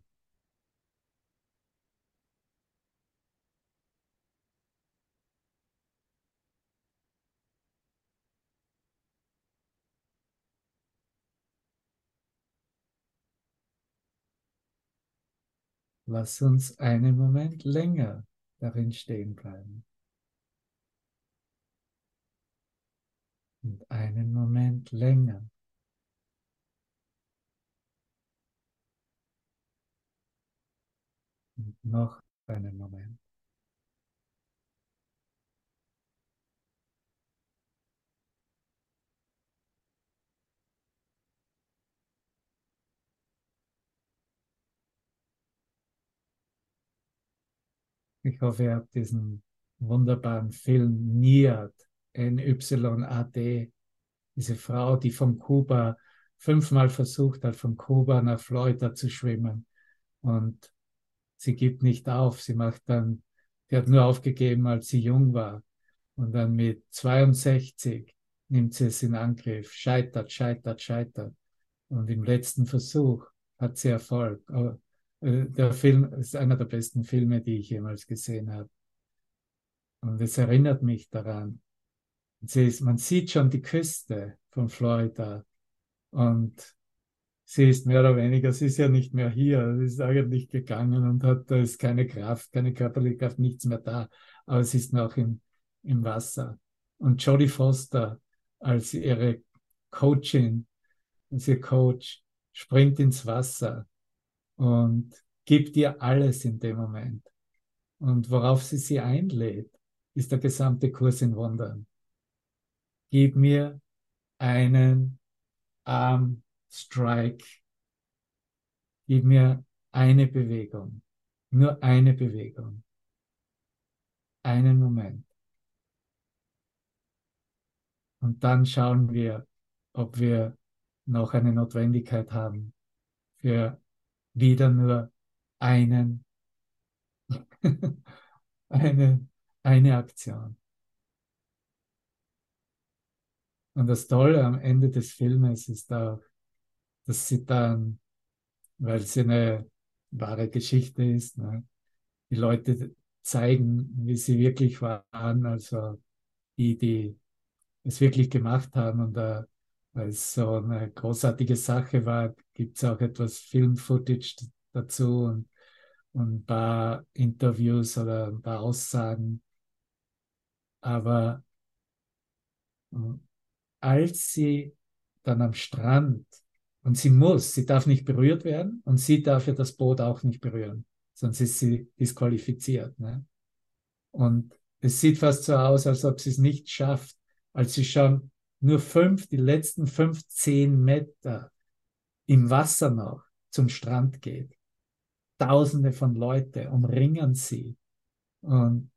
Lass uns einen Moment länger darin stehen bleiben. Und einen Moment länger. Und noch einen Moment. Ich hoffe, ihr habt diesen wunderbaren Film Niat, N-Y-A-D, diese Frau, die von Kuba fünfmal versucht hat, von Kuba nach Florida zu schwimmen. Und sie gibt nicht auf. Sie macht dann, sie hat nur aufgegeben, als sie jung war. Und dann mit 62 nimmt sie es in Angriff, scheitert, scheitert, scheitert. Und im letzten Versuch hat sie Erfolg. Äh, der Film ist einer der besten Filme, die ich jemals gesehen habe. Und es erinnert mich daran. Ist, man sieht schon die Küste von Florida und sie ist mehr oder weniger, sie ist ja nicht mehr hier, sie ist eigentlich gegangen und hat, da ist keine Kraft, keine körperliche Kraft, nichts mehr da, aber sie ist noch im, im Wasser. Und Jodie Foster als ihre Coachin, als ihr Coach, springt ins Wasser und gibt dir alles in dem Moment. Und worauf sie sie einlädt, ist der gesamte Kurs in Wundern. Gib mir einen Arm Strike. Gib mir eine Bewegung. Nur eine Bewegung. Einen Moment. Und dann schauen wir, ob wir noch eine Notwendigkeit haben für wieder nur einen, [LAUGHS] eine, eine Aktion. Und das Tolle am Ende des Filmes ist auch, dass sie dann, weil es eine wahre Geschichte ist, ne, die Leute zeigen, wie sie wirklich waren, also die, die es wirklich gemacht haben und da weil es so eine großartige Sache war, gibt es auch etwas Film-Footage dazu und, und ein paar Interviews oder ein paar Aussagen. Aber äh, als sie dann am Strand, und sie muss, sie darf nicht berührt werden und sie darf ja das Boot auch nicht berühren, sonst ist sie disqualifiziert. Ne? Und Es sieht fast so aus, als ob sie es nicht schafft, als sie schon nur fünf, die letzten fünf, zehn Meter im Wasser noch zum Strand geht. Tausende von Leute umringen sie und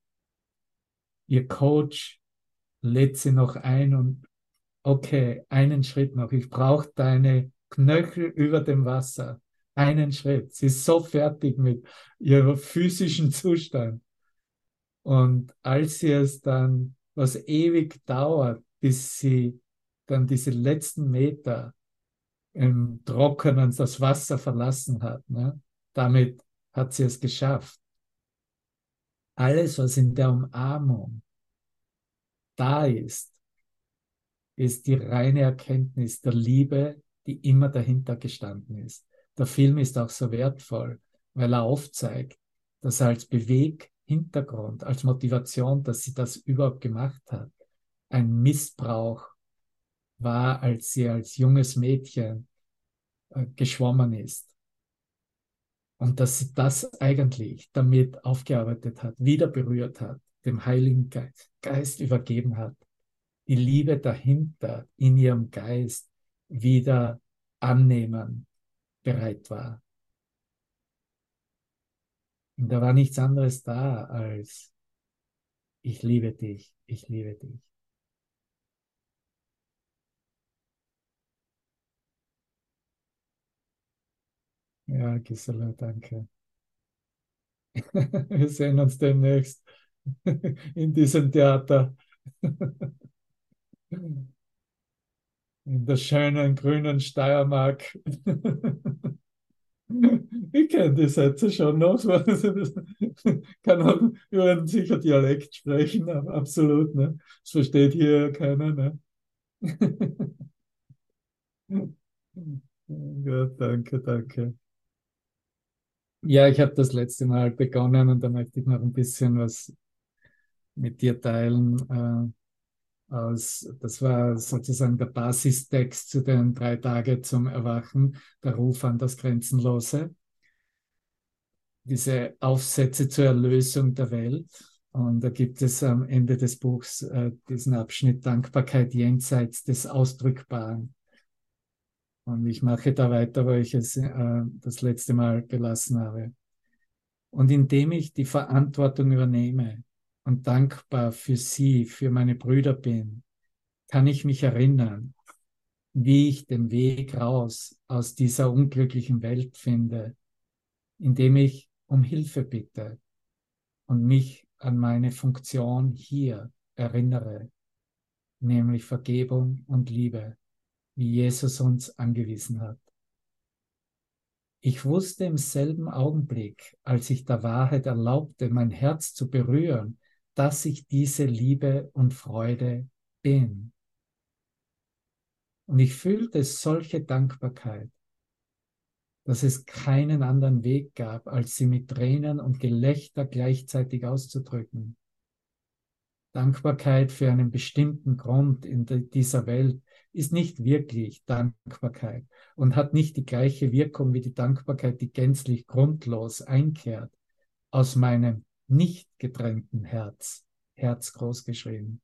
ihr Coach lädt sie noch ein und okay, einen Schritt noch. Ich brauche deine Knöchel über dem Wasser. Einen Schritt. Sie ist so fertig mit ihrem physischen Zustand. Und als sie es dann, was ewig dauert, bis sie dann diese letzten Meter im Trockenen das Wasser verlassen hat, ne? damit hat sie es geschafft. Alles, was in der Umarmung da ist, ist die reine Erkenntnis der Liebe, die immer dahinter gestanden ist. Der Film ist auch so wertvoll, weil er aufzeigt, dass er als Beweghintergrund, als Motivation, dass sie das überhaupt gemacht hat, ein Missbrauch war, als sie als junges Mädchen äh, geschwommen ist. Und dass sie das eigentlich damit aufgearbeitet hat, wieder berührt hat, dem Heiligen Geist, Geist übergeben hat, die Liebe dahinter in ihrem Geist wieder annehmen bereit war. Und da war nichts anderes da als ich liebe dich, ich liebe dich. Ja, Gisela, danke. [LAUGHS] Wir sehen uns demnächst [LAUGHS] in diesem Theater. In der schönen grünen Steiermark. [LAUGHS] Ich kenne die Sätze schon noch. Kann auch über einen sicher Dialekt sprechen, aber absolut. Ne? Das versteht hier keiner. Ne? Ja, danke, danke. Ja, ich habe das letzte Mal begonnen und da möchte ich noch ein bisschen was mit dir teilen. Äh, aus, das war sozusagen der Basistext zu den drei Tage zum Erwachen, der Ruf an das Grenzenlose. Diese Aufsätze zur Erlösung der Welt. Und da gibt es am Ende des Buchs äh, diesen Abschnitt Dankbarkeit jenseits des Ausdrückbaren. Und ich mache da weiter, wo ich es äh, das letzte Mal gelassen habe. Und indem ich die Verantwortung übernehme und dankbar für sie, für meine Brüder bin, kann ich mich erinnern, wie ich den Weg raus aus dieser unglücklichen Welt finde, indem ich um Hilfe bitte und mich an meine Funktion hier erinnere, nämlich Vergebung und Liebe wie Jesus uns angewiesen hat. Ich wusste im selben Augenblick, als ich der Wahrheit erlaubte, mein Herz zu berühren, dass ich diese Liebe und Freude bin. Und ich fühlte solche Dankbarkeit, dass es keinen anderen Weg gab, als sie mit Tränen und Gelächter gleichzeitig auszudrücken. Dankbarkeit für einen bestimmten Grund in dieser Welt ist nicht wirklich Dankbarkeit und hat nicht die gleiche Wirkung wie die Dankbarkeit, die gänzlich grundlos einkehrt aus meinem nicht getränkten Herz, Herz groß geschrieben,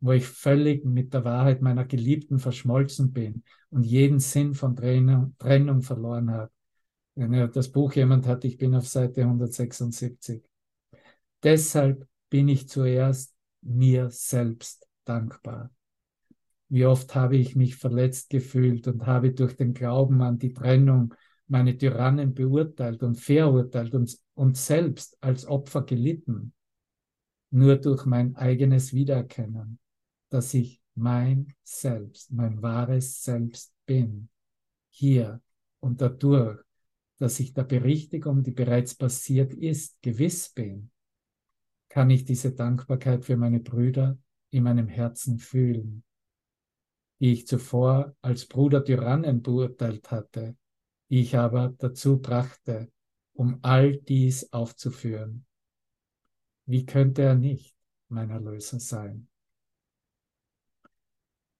wo ich völlig mit der Wahrheit meiner Geliebten verschmolzen bin und jeden Sinn von Trennung, Trennung verloren habe. Wenn das Buch jemand hat, ich bin auf Seite 176. Deshalb bin ich zuerst mir selbst dankbar. Wie oft habe ich mich verletzt gefühlt und habe durch den Glauben an die Trennung meine Tyrannen beurteilt und verurteilt und, und selbst als Opfer gelitten. Nur durch mein eigenes Wiedererkennen, dass ich mein Selbst, mein wahres Selbst bin. Hier und dadurch, dass ich der Berichtigung, die bereits passiert ist, gewiss bin, kann ich diese Dankbarkeit für meine Brüder in meinem Herzen fühlen, die ich zuvor als Bruder Tyrannen beurteilt hatte, die ich aber dazu brachte, um all dies aufzuführen. Wie könnte er nicht mein Erlöser sein?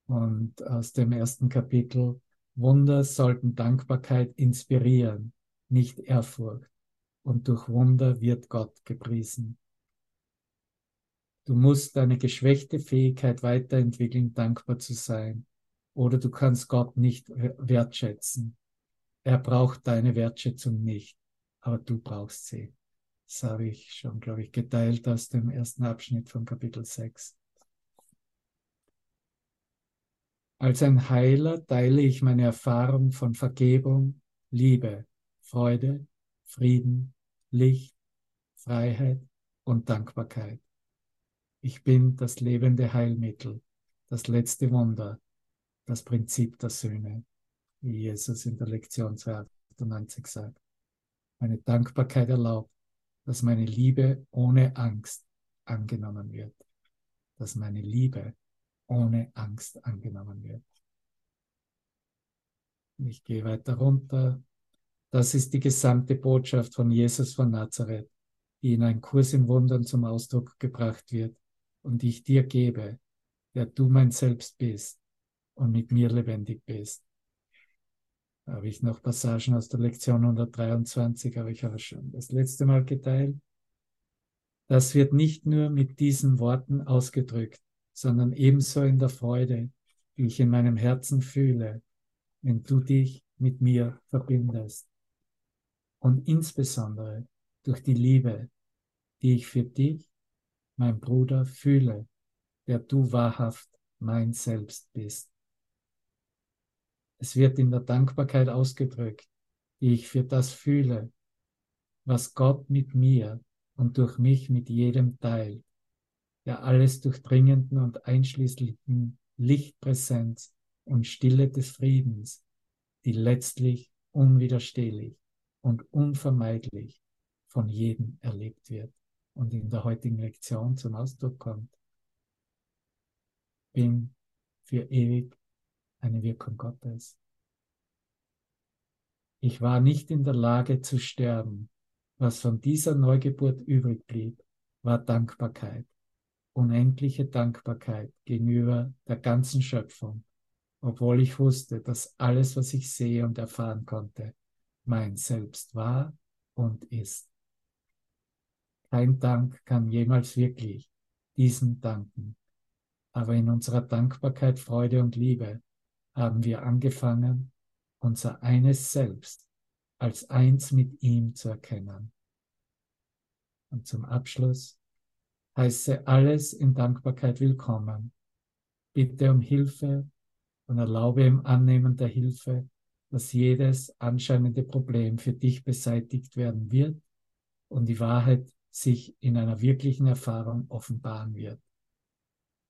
Und aus dem ersten Kapitel, Wunder sollten Dankbarkeit inspirieren, nicht Ehrfurcht. Und durch Wunder wird Gott gepriesen. Du musst deine geschwächte Fähigkeit weiterentwickeln, dankbar zu sein. Oder du kannst Gott nicht wertschätzen. Er braucht deine Wertschätzung nicht, aber du brauchst sie. Das habe ich schon, glaube ich, geteilt aus dem ersten Abschnitt von Kapitel 6. Als ein Heiler teile ich meine Erfahrung von Vergebung, Liebe, Freude, Frieden, Licht, Freiheit und Dankbarkeit. Ich bin das lebende Heilmittel, das letzte Wunder, das Prinzip der Söhne, wie Jesus in der Lektion 298 sagt. Meine Dankbarkeit erlaubt, dass meine Liebe ohne Angst angenommen wird. Dass meine Liebe ohne Angst angenommen wird. Ich gehe weiter runter. Das ist die gesamte Botschaft von Jesus von Nazareth, die in einem Kurs in Wundern zum Ausdruck gebracht wird und die ich dir gebe, der du mein Selbst bist und mit mir lebendig bist. Da habe ich noch Passagen aus der Lektion 123, habe ich aber schon das letzte Mal geteilt. Das wird nicht nur mit diesen Worten ausgedrückt, sondern ebenso in der Freude, die ich in meinem Herzen fühle, wenn du dich mit mir verbindest. Und insbesondere durch die Liebe, die ich für dich, mein Bruder, fühle, der du wahrhaft mein Selbst bist. Es wird in der Dankbarkeit ausgedrückt, die ich für das fühle, was Gott mit mir und durch mich mit jedem teilt der alles durchdringenden und einschließlichen Lichtpräsenz und Stille des Friedens, die letztlich unwiderstehlich und unvermeidlich von jedem erlebt wird und in der heutigen Lektion zum Ausdruck kommt. Bin für ewig eine Wirkung Gottes. Ich war nicht in der Lage zu sterben. Was von dieser Neugeburt übrig blieb, war Dankbarkeit unendliche Dankbarkeit gegenüber der ganzen Schöpfung, obwohl ich wusste, dass alles, was ich sehe und erfahren konnte, mein Selbst war und ist. Kein Dank kann jemals wirklich diesem danken, aber in unserer Dankbarkeit, Freude und Liebe haben wir angefangen, unser eines Selbst als eins mit ihm zu erkennen. Und zum Abschluss heiße alles in Dankbarkeit willkommen. Bitte um Hilfe und erlaube im Annehmen der Hilfe, dass jedes anscheinende Problem für dich beseitigt werden wird und die Wahrheit sich in einer wirklichen Erfahrung offenbaren wird.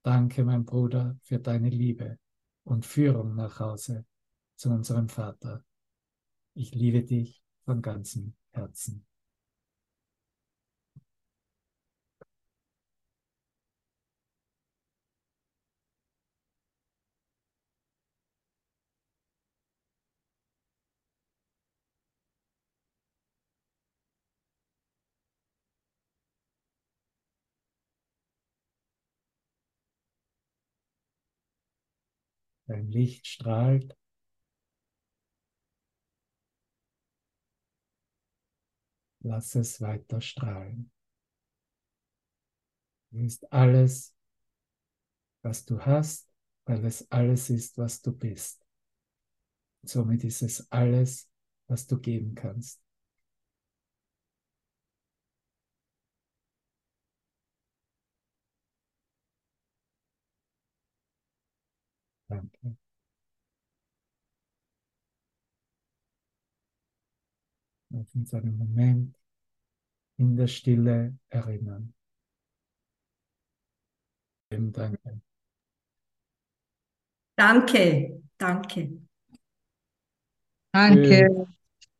Danke, mein Bruder, für deine Liebe und Führung nach Hause zu unserem Vater. Ich liebe dich von ganzem Herzen. Dein Licht strahlt. Lass es weiter strahlen. Du ist alles, was du hast, weil es alles ist, was du bist. Somit ist es alles, was du geben kannst. Lass uns einen Moment in der Stille erinnern. Danke.
Danke, danke.
Danke.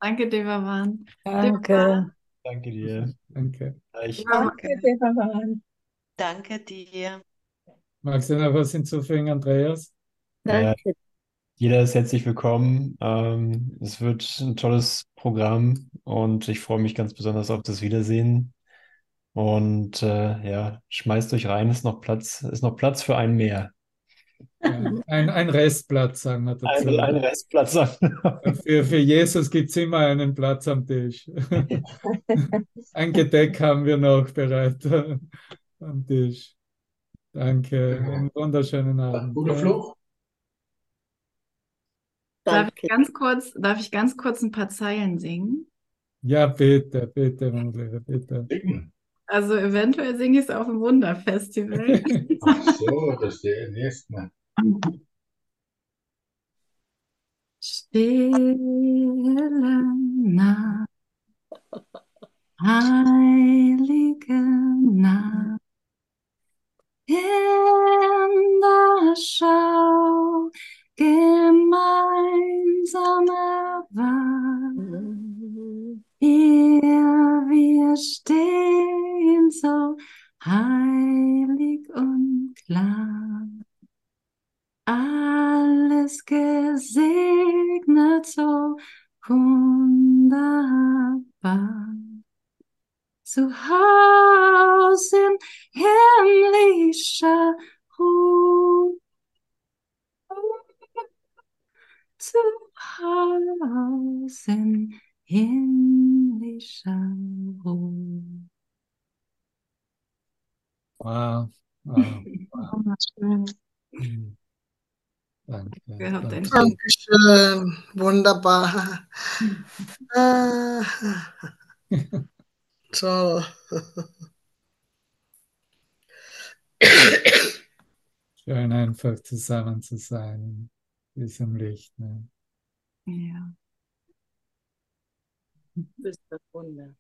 Danke, Devavan.
Danke.
Danke dir.
Danke.
Ich,
Danke, Devavan.
Danke dir.
Magst du noch was hinzufügen, Andreas?
Danke.
jeder ist herzlich willkommen. Ähm, es wird ein tolles Programm und ich freue mich ganz besonders auf das Wiedersehen. Und äh, ja, schmeißt euch rein, ist noch Platz, ist noch Platz für einen mehr.
Ja, ein, ein Restplatz, sagen wir dazu.
Ein, ein Restplatz. [LAUGHS]
Für, für Jesus gibt es immer einen Platz am Tisch. [LAUGHS] Ein Gedeck haben wir noch bereit am Tisch. Danke. Einen wunderschönen Abend.
Guter
ja.
Fluch.
Darf ich
Danke.
ganz kurz, darf ich ganz kurz ein paar Zeilen singen?
Ja, bitte, bitte, Lieber, bitte.
Singen.
Also eventuell singe ich es auf dem Wunderfestival. [LAUGHS]
Ach so, das ist der nächste Mal.
Stille Nacht, heilige Nacht, in der Schau gemeinsam erwacht. Hier wir stehen so heilig und klar. Alles gesegnet so wunderbar. Zu Haus in himmlischer Ruhe. Zu Haus in himmlischer Ruhe.
Wow, wow. [LAUGHS] Hm. Danke.
Dankeschön, wunderbar. [LAUGHS] Ah, toll.
Schön einfach zusammen zu sein in diesem Licht. Ne?
Ja.
Du bist das Wunder.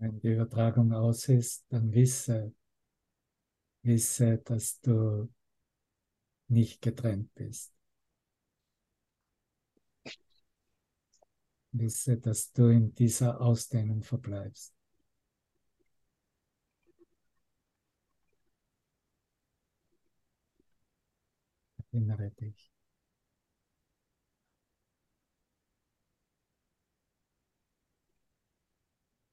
Wenn die Übertragung aus ist, dann wisse, wisse, dass du nicht getrennt bist. Wisse, dass du in dieser Ausdehnung verbleibst. Erinnere dich.